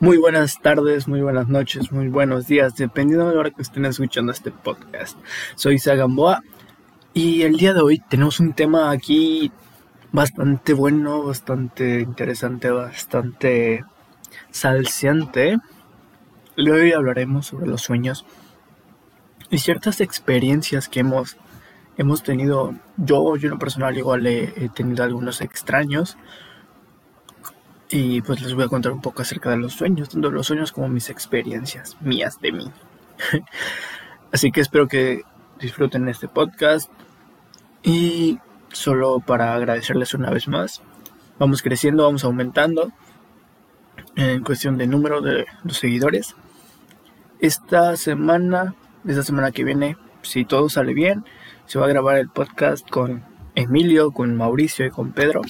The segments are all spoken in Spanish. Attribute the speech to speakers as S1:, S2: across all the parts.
S1: Muy buenas tardes, muy buenas noches, muy buenos días, dependiendo de la hora que estén escuchando este podcast. Soy Sagamboa y el día de hoy tenemos un tema aquí bastante bueno, bastante interesante, bastante salciante. Hoy hablaremos sobre los sueños y ciertas experiencias que hemos, hemos tenido. Yo, yo en lo personal igual he tenido algunos extraños y pues les voy a contar un poco acerca de los sueños, tanto los sueños como mis experiencias mías de mí. Así que espero que disfruten este podcast. Y solo para agradecerles una vez más, vamos creciendo, vamos aumentando en cuestión de número de los seguidores. Esta semana, esta semana que viene, si todo sale bien, se va a grabar el podcast con Emilio, con Mauricio y con Pedro.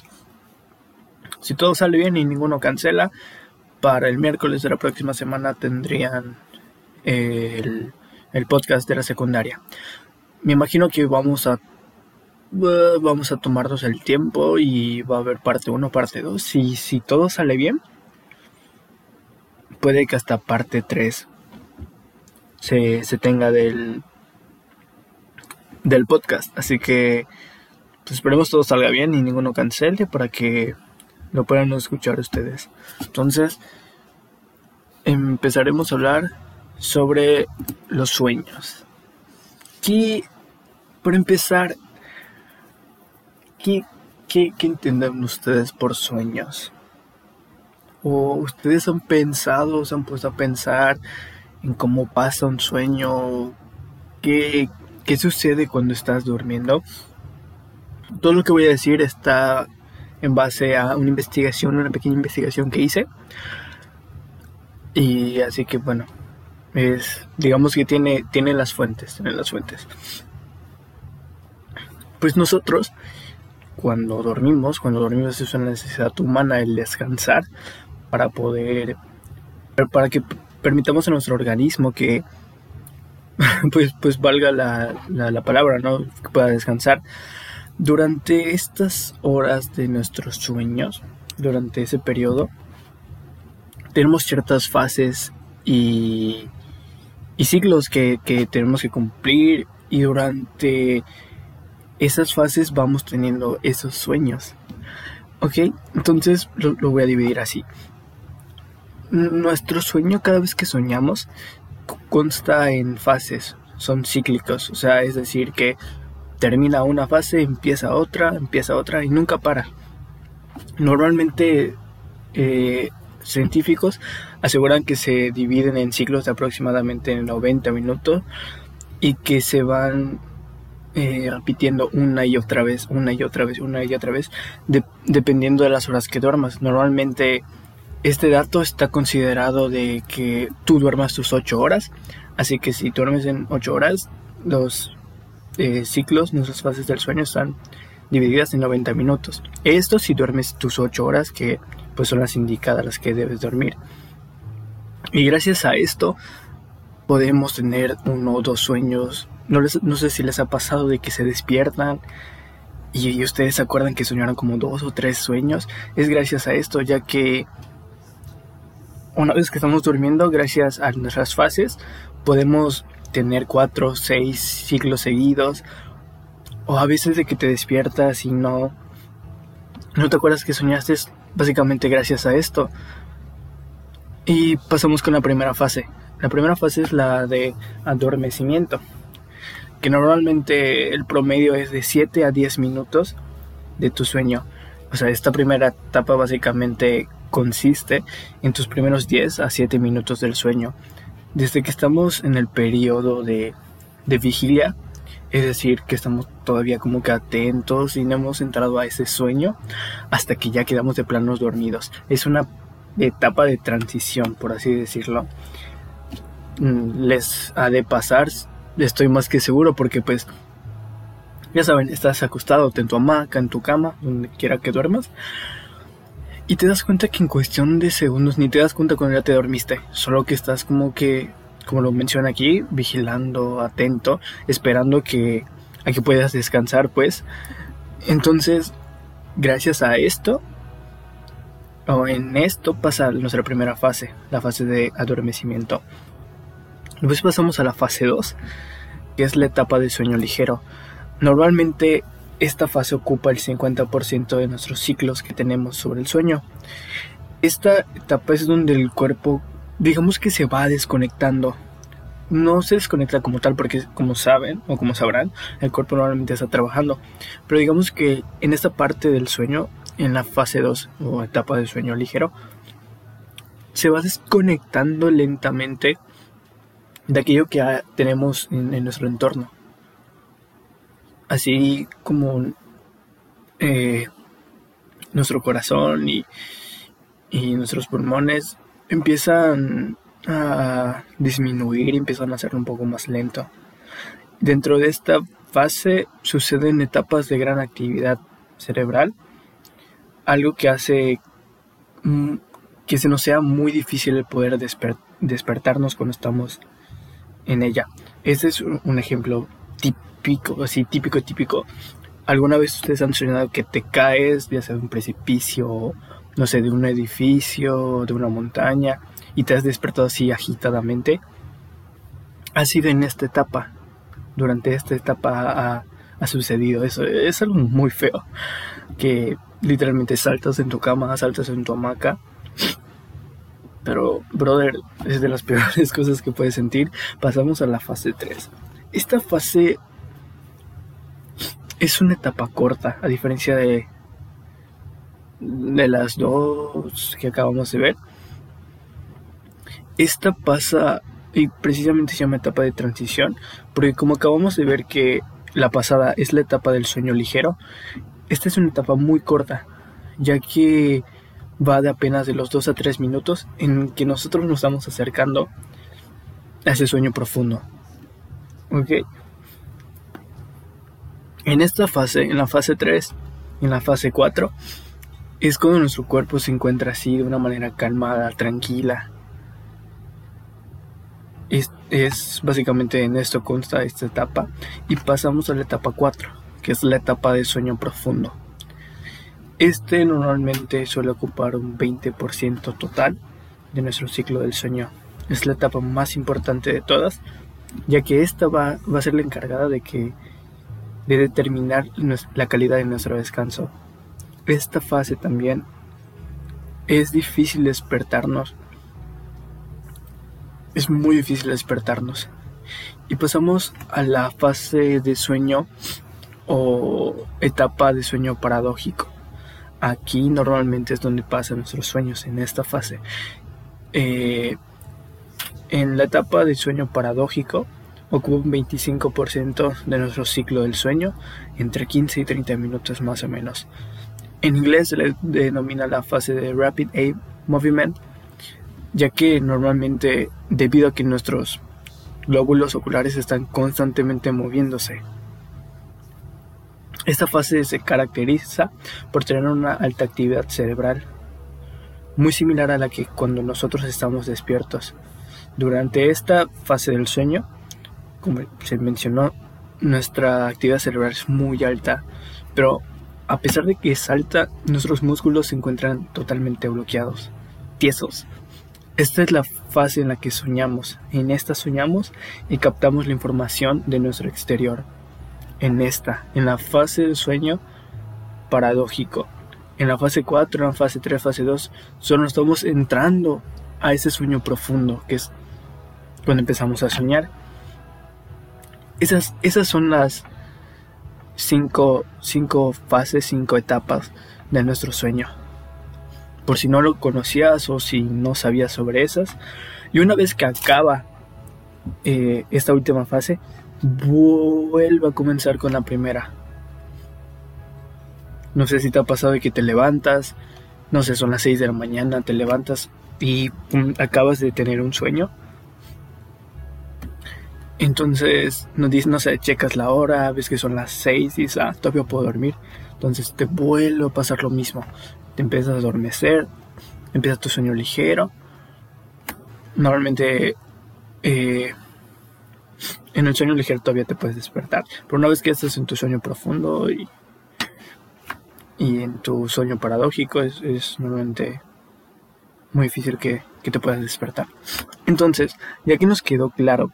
S1: Si todo sale bien y ninguno cancela, para el miércoles de la próxima semana tendrían el, podcast de la secundaria. Me imagino que vamos a vamos a tomarnos el tiempo y va a haber parte 1, parte 2. Si, si todo sale bien, puede que hasta parte 3 se, se tenga del, del podcast. Así que pues esperemos todo salga bien y ninguno cancele para que lo puedan escuchar ustedes. Entonces, empezaremos a hablar sobre los sueños. Y por empezar, ¿qué, qué, qué entienden ustedes por sueños? ¿O ustedes han pensado, se han puesto a pensar en cómo pasa un sueño? ¿Qué, qué sucede cuando estás durmiendo? Todo lo que voy a decir está en base a una investigación, una pequeña investigación que hice. Y así que bueno, es digamos que tiene, tiene las fuentes, tiene las fuentes. Pues nosotros, cuando dormimos, cuando dormimos es una necesidad humana el descansar para poder, para que permitamos a nuestro organismo que, pues, pues valga la, la, la palabra, ¿no? Que pueda descansar durante estas horas de nuestros sueños, durante ese periodo, tenemos ciertas fases y, y ciclos que, tenemos que cumplir y durante esas fases vamos teniendo esos sueños. ¿Ok? Entonces lo voy a dividir así. Nuestro sueño cada vez que soñamos consta en fases, son cíclicos, o sea, es decir, que termina una fase, empieza otra, empieza otra y nunca para. Normalmente eh, científicos aseguran que se dividen en ciclos de aproximadamente 90 minutos y que se van eh, repitiendo una y otra vez, una y otra vez, una y otra vez, dependiendo de las horas que duermas. Normalmente este dato está considerado de que tú duermas tus 8 horas, así que si duermes en 8 horas, los eh, ciclos, nuestras fases del sueño están divididas en 90 minutos. Esto si duermes tus 8 horas, que pues son las indicadas las que debes dormir. Y gracias a esto podemos tener uno o dos sueños. No, no sé si les ha pasado de que se despiertan y, y ustedes se acuerdan que soñaron como dos o tres sueños. Es gracias a esto, ya que una vez que estamos durmiendo, gracias a nuestras fases, podemos tener cuatro o seis ciclos seguidos. O a veces de que te despiertas y no, no te acuerdas que soñaste básicamente gracias a esto. Y pasamos con la primera fase. La primera fase es la de adormecimiento, que normalmente el promedio es de 7 a 10 minutos de tu sueño. O sea, esta primera etapa básicamente consiste en tus primeros 10 a 7 minutos del sueño desde que estamos en el periodo de, vigilia, es decir, que estamos todavía como que atentos y no hemos entrado a ese sueño hasta que ya quedamos de planos dormidos. Es una etapa de transición, por así decirlo. Mm, les ha de pasar, estoy más que seguro, porque pues, ya saben, estás acostado en tu hamaca, en tu cama, donde quiera que duermas. Y te das cuenta que en cuestión de segundos ni te das cuenta cuando ya te dormiste. Solo que estás como que, como lo menciona aquí, vigilando, atento, esperando que, a que puedas descansar, pues. Entonces, gracias a esto, o en esto pasa nuestra primera fase, la fase de adormecimiento. Después pasamos a la fase 2, que es la etapa de sueño ligero. Normalmente esta fase ocupa el 50% de nuestros ciclos que tenemos sobre el sueño. Esta etapa es donde el cuerpo, digamos que se va desconectando. No se desconecta como tal porque, como saben o como sabrán, el cuerpo normalmente está trabajando. Pero digamos que en esta parte del sueño, en la fase 2 o etapa de sueño ligero, se va desconectando lentamente de aquello que tenemos en nuestro entorno así como eh, nuestro corazón y, y, nuestros pulmones empiezan a disminuir y empiezan a ser un poco más lento. Dentro de esta fase suceden etapas de gran actividad cerebral, algo que hace mm, que se nos sea muy difícil el poder despertarnos cuando estamos en ella. Este es un ejemplo típico típico, así típico, típico. ¿Alguna vez ustedes han soñado que te caes, ya sea de un precipicio, no sé, de un edificio, de una montaña, y te has despertado así agitadamente? Ha sido en esta etapa, durante esta etapa ha, sucedido eso. Es algo muy feo, que literalmente saltas en tu cama, saltas en tu hamaca. Pero, brother, es de las peores cosas que puedes sentir. Pasamos a la fase 3. Esta fase es una etapa corta, a diferencia de, de las dos que acabamos de ver. Esta pasa y precisamente se llama etapa de transición, porque como acabamos de ver que la pasada es la etapa del sueño ligero, esta es una etapa muy corta, ya que va de apenas de los 2 a 3 minutos en que nosotros nos estamos acercando a ese sueño profundo. ¿Ok? En esta fase, en la fase 3, en la fase 4, es cuando nuestro cuerpo se encuentra así de una manera calmada, tranquila. Es, básicamente en esto consta esta etapa y pasamos a la etapa 4, que es la etapa de sueño profundo. Este normalmente suele ocupar un 20% total de nuestro ciclo del sueño. Es la etapa más importante de todas, ya que esta va, va a ser la encargada de que de determinar la calidad de nuestro descanso. Esta fase también es difícil despertarnos. Es muy difícil despertarnos. Y pasamos a la fase de sueño o etapa de sueño paradójico. Aquí normalmente es donde pasan nuestros sueños, en esta fase. Eh, en la etapa de sueño paradójico ocupa un 25% de nuestro ciclo del sueño, entre 15 y 30 minutos más o menos. En inglés se le denomina la fase de Rapid Eye Movement, ya que normalmente debido a que nuestros glóbulos oculares están constantemente moviéndose. Esta fase se caracteriza por tener una alta actividad cerebral, muy similar a la que cuando nosotros estamos despiertos. Durante esta fase del sueño, como se mencionó, nuestra actividad cerebral es muy alta, pero a pesar de que es alta, nuestros músculos se encuentran totalmente bloqueados, tiesos. Esta es la fase en la que soñamos. En esta soñamos y captamos la información de nuestro exterior. En esta, en la fase del sueño paradójico. En la fase 4, en la fase 3, fase 2, solo estamos entrando a ese sueño profundo, que es cuando empezamos a soñar esas, esas son las cinco, cinco fases, cinco etapas de nuestro sueño. Por si no lo conocías o si no sabías sobre esas. Y una vez que acaba eh, esta última fase, vuelve a comenzar con la primera. No sé si te ha pasado de que te levantas, no sé, son las 6 de la mañana, te levantas y acabas de tener un sueño entonces, no, sé, checas la hora, ves que son las 6 y dices, ah, todavía puedo dormir. Entonces te vuelve a pasar lo mismo. Te empiezas a adormecer, empieza tu sueño ligero. Normalmente eh, en el sueño ligero todavía te puedes despertar. Pero una vez que estás en tu sueño profundo y, y en tu sueño paradójico, es, es normalmente muy difícil que, que te puedas despertar. Entonces, ya que nos quedó claro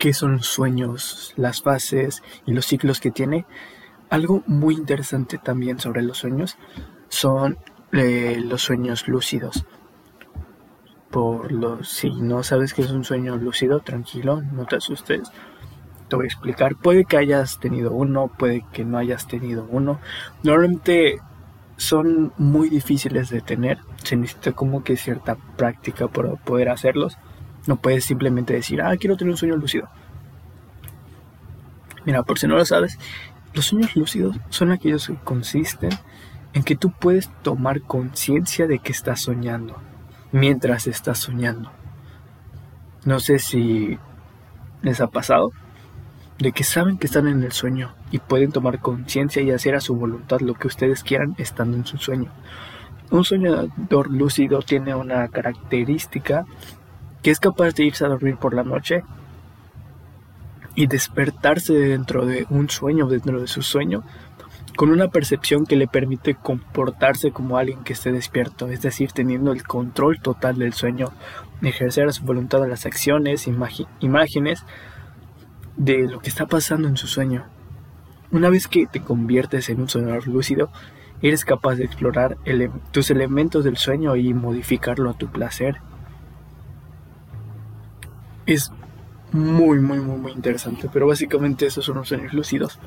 S1: qué son los sueños, las fases y los ciclos que tiene, algo muy interesante también sobre los sueños son eh, los sueños lúcidos. Por los, si no sabes qué es un sueño lúcido, tranquilo, no te asustes. Te voy a explicar. Puede que hayas tenido uno, puede que no hayas tenido uno. Normalmente son muy difíciles de tener. Se necesita como que cierta práctica para poder hacerlos. No puedes simplemente decir, ah, quiero tener un sueño lúcido. Mira, por si no lo sabes, los sueños lúcidos son aquellos que consisten en que tú puedes tomar conciencia de que estás soñando mientras estás soñando. No sé si les ha pasado de que saben que están en el sueño y pueden tomar conciencia y hacer a su voluntad lo que ustedes quieran estando en su sueño. Un soñador lúcido tiene una característica que es capaz de irse a dormir por la noche y despertarse dentro de un sueño, dentro de su sueño, con una percepción que le permite comportarse como alguien que esté despierto, es decir, teniendo el control total del sueño, ejercer a su voluntad las acciones, imágenes de lo que está pasando en su sueño. Una vez que te conviertes en un soñador lúcido, eres capaz de explorar tus elementos del sueño y modificarlo a tu placer. Es muy, muy, muy, muy interesante. Pero básicamente esos son los sueños lúcidos.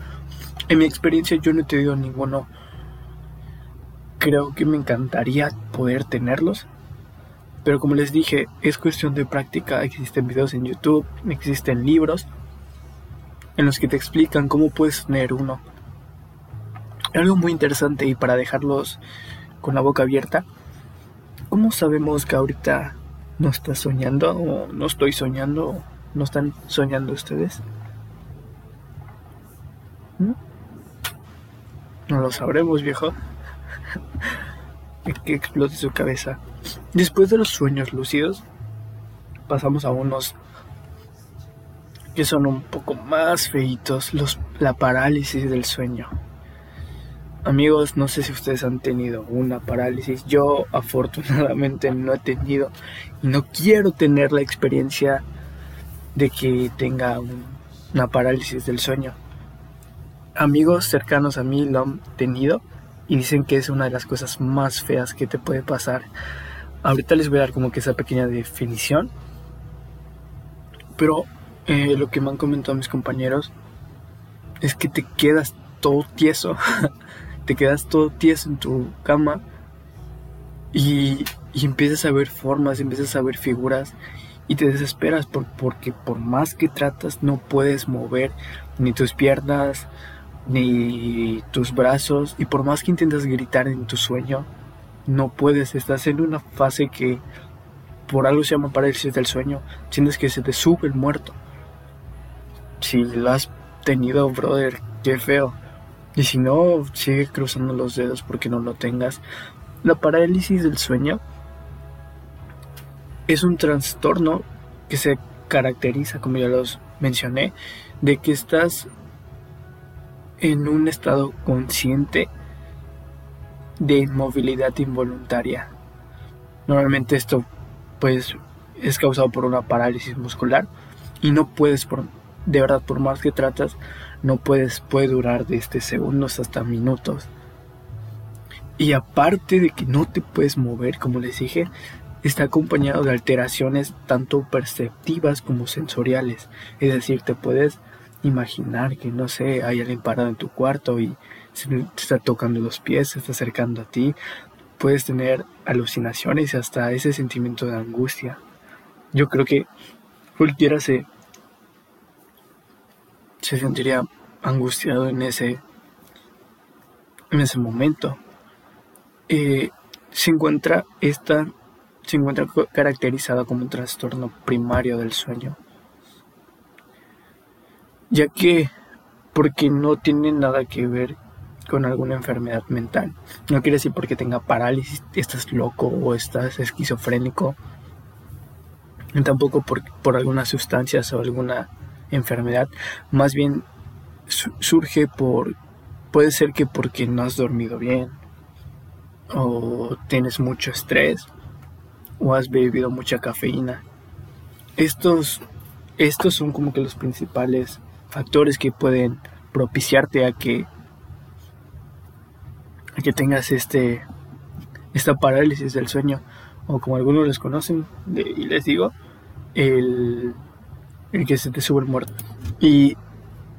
S1: En mi experiencia yo no he tenido ninguno. Creo que me encantaría poder tenerlos. Pero como les dije, es cuestión de práctica. Existen videos en YouTube, existen libros en los que te explican cómo puedes tener uno. Algo muy interesante y para dejarlos con la boca abierta. ¿Cómo sabemos que ahorita no estás soñando o no estoy soñando ¿No están soñando ustedes? ¿Mm? No lo sabremos, viejo. que explote su cabeza. Después de los sueños lúcidos, pasamos a unos que son un poco más feitos, los, la parálisis del sueño. Amigos, no sé si ustedes han tenido una parálisis. Yo afortunadamente no he tenido y no quiero tener la experiencia de que tenga una parálisis del sueño. Amigos cercanos a mí lo han tenido y dicen que es una de las cosas más feas que te puede pasar. Ahorita les voy a dar como que esa pequeña definición. Pero eh, lo que me han comentado mis compañeros es que te quedas todo tieso. te quedas todo tieso en tu cama y, y empiezas a ver formas, empiezas a ver figuras y te desesperas por, porque por más que tratas no puedes mover ni tus piernas ni tus brazos y por más que intentas gritar en tu sueño no puedes, estás en una fase que por algo se llama parálisis del sueño, sientes que se te sube el muerto. Si lo has tenido, brother, qué feo. Y si no, sigue cruzando los dedos porque no lo tengas. La parálisis del sueño es un trastorno que se caracteriza, como ya los mencioné, de que estás en un estado consciente de inmovilidad involuntaria. Normalmente esto pues es causado por una parálisis muscular y no puedes por de verdad por más que tratas no puedes puede durar desde segundos hasta minutos. Y aparte de que no te puedes mover, como les dije, está acompañado de alteraciones tanto perceptivas como sensoriales. Es decir, te puedes imaginar que, no sé, hay alguien parado en tu cuarto y se está tocando los pies, se está acercando a ti. Puedes tener alucinaciones y hasta ese sentimiento de angustia. Yo creo que cualquiera se, se sentiría angustiado en ese, en ese momento. Eh, se encuentra esta se encuentra caracterizada como un trastorno primario del sueño, ya que porque no tiene nada que ver con alguna enfermedad mental. No quiere decir porque tenga parálisis, estás loco o estás esquizofrénico. Tampoco por, por algunas sustancias o alguna enfermedad. Más bien surge por... Puede ser que porque no has dormido bien. o tienes mucho estrés o has bebido mucha cafeína. Estos, estos son como que los principales factores que pueden propiciarte a que, a que tengas este, esta parálisis del sueño o como algunos les conocen y les digo, el, el que se te sube el muerto. Y,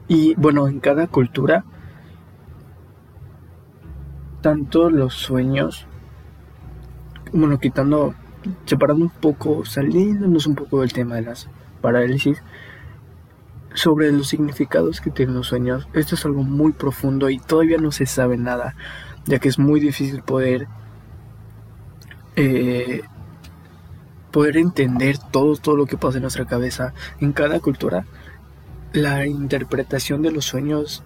S1: y bueno, en cada cultura, tanto los sueños, bueno, quitando, separando un poco, saliéndonos un poco del tema de las parálisis, sobre los significados que tienen los sueños, esto es algo muy profundo y todavía no se sabe nada, ya que es muy difícil poder eh, poder entender todo, todo lo que pasa en nuestra cabeza. En cada cultura, la interpretación de los sueños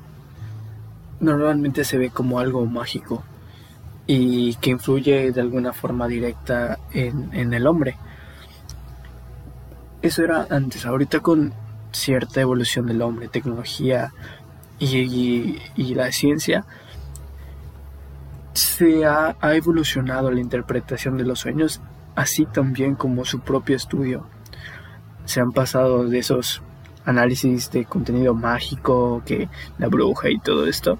S1: normalmente se ve como algo mágico y que influye de alguna forma directa en, el hombre. Eso era antes, ahorita con cierta evolución del hombre, tecnología y, la ciencia, se ha, ha, evolucionado la interpretación de los sueños así también como su propio estudio. Se han pasado de esos análisis de contenido mágico, que la bruja y todo esto,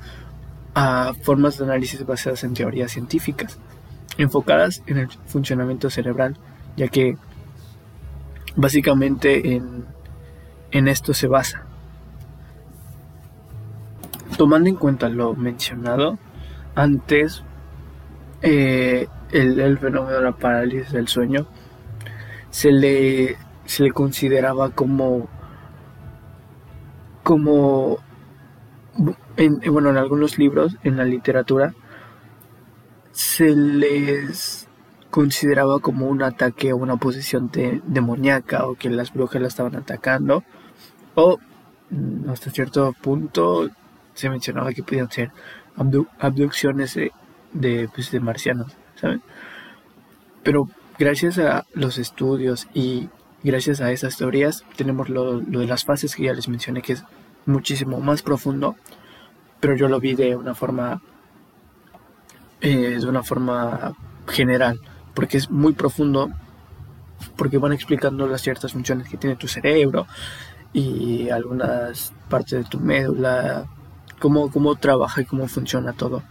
S1: a formas de análisis basadas en teorías científicas, enfocadas en el funcionamiento cerebral, ya que básicamente en, en esto se basa. Tomando en cuenta lo mencionado, antes eh, el, fenómeno de la parálisis del sueño se le, se le consideraba como como en, bueno en algunos libros en la literatura se les consideraba como un ataque o una posesión demoníaca o que las brujas la estaban atacando o mm, hasta cierto punto se mencionaba que podían ser abducciones de, pues, de marcianos Pero gracias a los estudios y gracias a esas teorías tenemos lo, de las fases que ya les mencioné que es muchísimo más profundo, pero yo lo vi de una forma eh, de una forma general, porque es muy profundo, porque van explicando las ciertas funciones que tiene tu cerebro y algunas partes de tu médula, cómo, cómo trabaja y cómo funciona todo.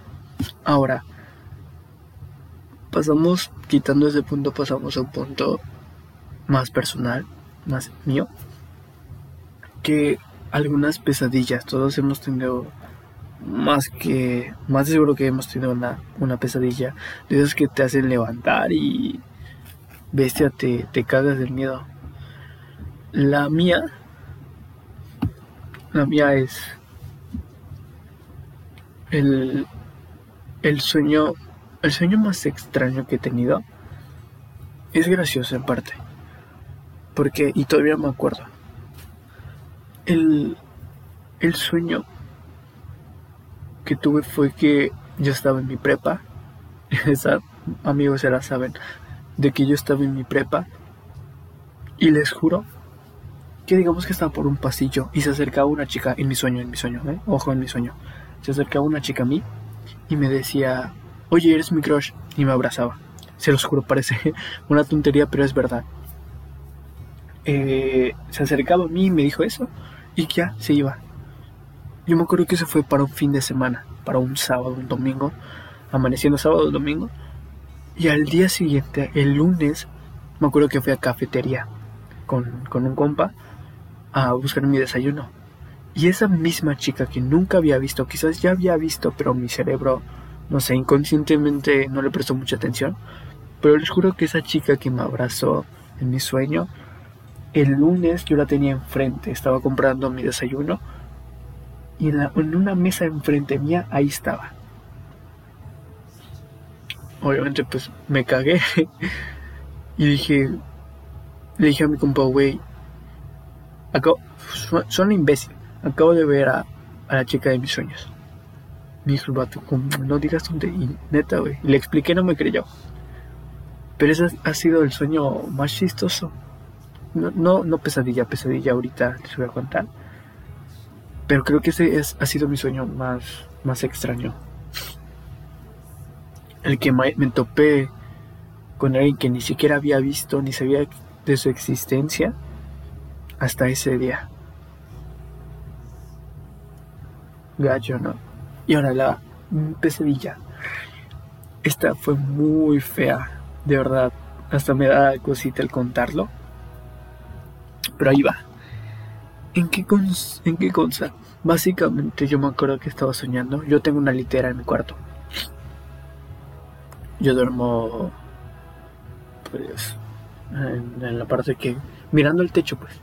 S1: Ahora, pasamos, quitando ese punto, pasamos a un punto más personal, más mío, que algunas pesadillas, todos hemos tenido más que, más seguro que hemos tenido una, una pesadilla, de esas que te hacen levantar y bestia, te, te cagas del miedo. La mía, la mía es el, el sueño el sueño más extraño que he tenido es gracioso en parte. Porque, y todavía me acuerdo, el, el sueño que tuve fue que yo estaba en mi prepa. Esa, amigos ya la saben, de que yo estaba en mi prepa. Y les juro que digamos que estaba por un pasillo y se acercaba una chica en mi sueño, en mi sueño, ¿eh? ojo en mi sueño. Se acercaba una chica a mí y me decía, oye, eres mi crush, y me abrazaba. Se los juro, parece una tontería, pero es verdad. Eh, se acercaba a mí y me dijo eso, y ya se iba. Yo me acuerdo que eso fue para un fin de semana, para un sábado, un domingo, amaneciendo sábado, domingo. Y al día siguiente, el lunes, me acuerdo que fui a cafetería con, con un compa a buscar mi desayuno. Y esa misma chica que nunca había visto, quizás ya había visto, pero mi cerebro no sé, inconscientemente no le prestó mucha atención. Pero les juro que esa chica que me abrazó en mi sueño, el lunes yo la tenía enfrente, estaba comprando mi desayuno y en, una mesa enfrente mía ahí estaba. Obviamente pues me cagué y dije, le dije a mi compa, güey, son imbécil, acabo de ver a la chica de mis sueños. Dijo el vato, no digas dónde. Y neta, güey. Le expliqué, no me creyó. Pero ese ha sido el sueño más chistoso. No, no, pesadilla, pesadilla ahorita les voy a contar. Pero creo que ese es, ha sido mi sueño más, más extraño. el que me topé con alguien que ni siquiera había visto ni sabía de su existencia hasta ese día. Gallo, ¿no? Y ahora la pesadilla. Esta fue muy fea, de verdad. Hasta me da cosita el contarlo. Pero ahí va. ¿En qué, ¿En qué consta? Básicamente yo me acuerdo que estaba soñando. Yo tengo una litera en mi cuarto. Yo duermo pues en, la parte que mirando el techo pues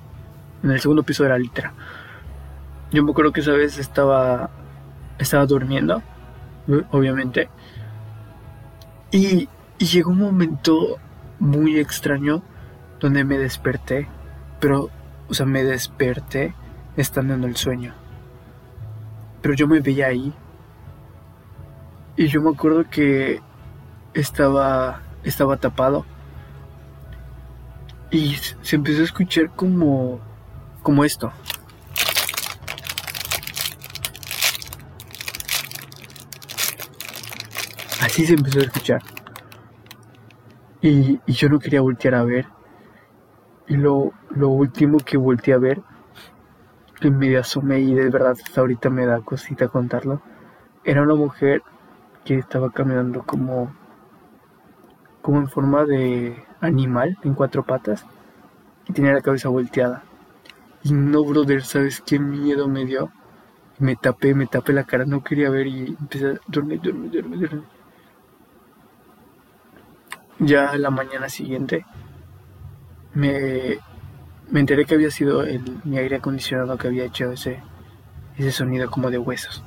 S1: en el segundo piso de la litera. Yo me acuerdo que esa vez estaba estaba durmiendo, obviamente. Y, y llegó un momento muy extraño donde me desperté, pero o sea, me desperté estando en el sueño. Pero yo me veía ahí. Y yo me acuerdo que estaba estaba tapado. Y se empezó a escuchar como como esto. Así se empezó a escuchar. Y, y yo no quería voltear a ver. Y lo, lo último que volteé a ver, que me asomé y de verdad hasta ahorita me da cosita contarlo, era una mujer que estaba caminando como, como en forma de animal, en cuatro patas, y tenía la cabeza volteada. Y no, brother, ¿sabes qué miedo me dio? Me tapé, me tapé la cara, no quería ver y empecé a dormir, dormir, dormir, dormir. Ya la mañana siguiente me, me enteré que había sido el, mi aire acondicionado que había hecho ese, ese sonido como de huesos.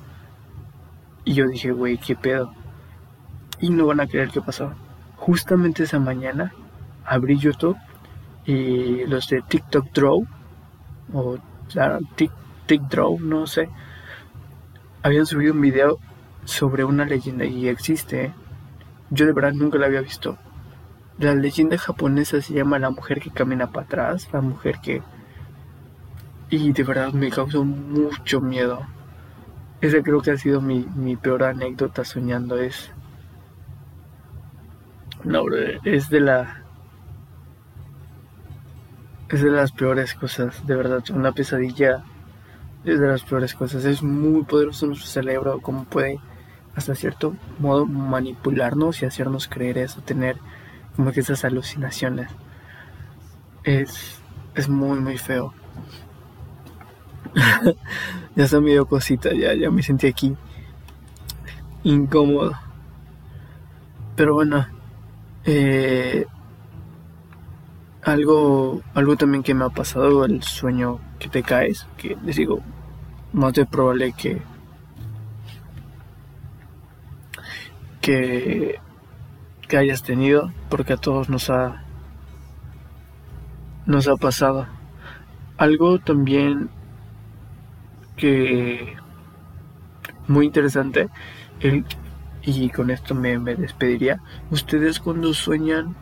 S1: Y yo dije, güey, ¿qué pedo? Y no van a creer qué pasó. Justamente esa mañana abrí YouTube y los de TikTok Draw, o claro, TikTok Draw, no sé, habían subido un video sobre una leyenda y existe. ¿eh? Yo de verdad nunca la había visto. La leyenda japonesa se llama La mujer que camina para atrás, la mujer que... Y de verdad me causó mucho miedo. Esa creo que ha sido mi, mi peor anécdota soñando. Es... No, es de la... Es de las peores cosas, de verdad. Una pesadilla es de las peores cosas. Es muy poderoso nuestro cerebro, como puede hasta cierto modo manipularnos y hacernos creer eso, tener como que esas alucinaciones. Es, es muy, muy feo. ya se me dio cosita, ya, ya me sentí aquí incómodo. Pero bueno, eh, algo, algo también que me ha pasado, el sueño que te caes, que les digo, más de probable que que que hayas tenido, porque a todos nos ha nos ha pasado. Algo también que muy interesante y con esto me, me despediría. Ustedes cuando sueñan,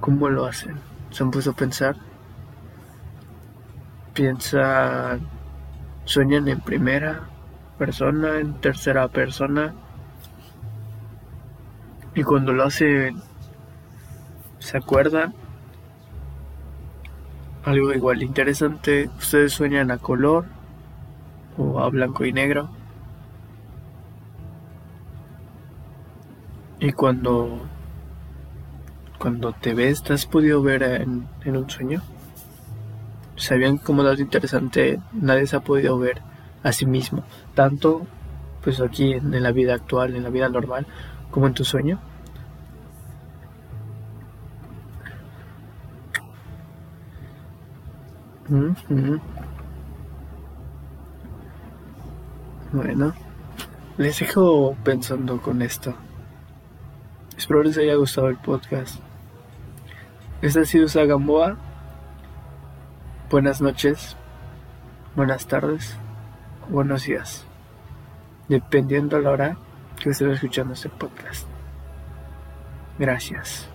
S1: ¿cómo lo hacen? ¿Se han puesto a pensar? Piensan, sueñan en primera persona, en tercera persona y cuando lo hacen, ¿se acuerdan? Algo igual interesante, ¿ustedes sueñan a color o a blanco y negro? Y cuando cuando te ves, ¿te has podido ver en, un sueño? ¿Sabían cómo dato interesante? Nadie se ha podido ver a sí mismo, tanto pues aquí en la vida actual, en la vida normal, como en tu sueño. Bueno, les dejo pensando con esto. Espero les haya gustado el podcast. Esta ha sido Sagamboa. Buenas noches, buenas tardes, buenos días. Dependiendo a la hora que estén escuchando este podcast. Gracias.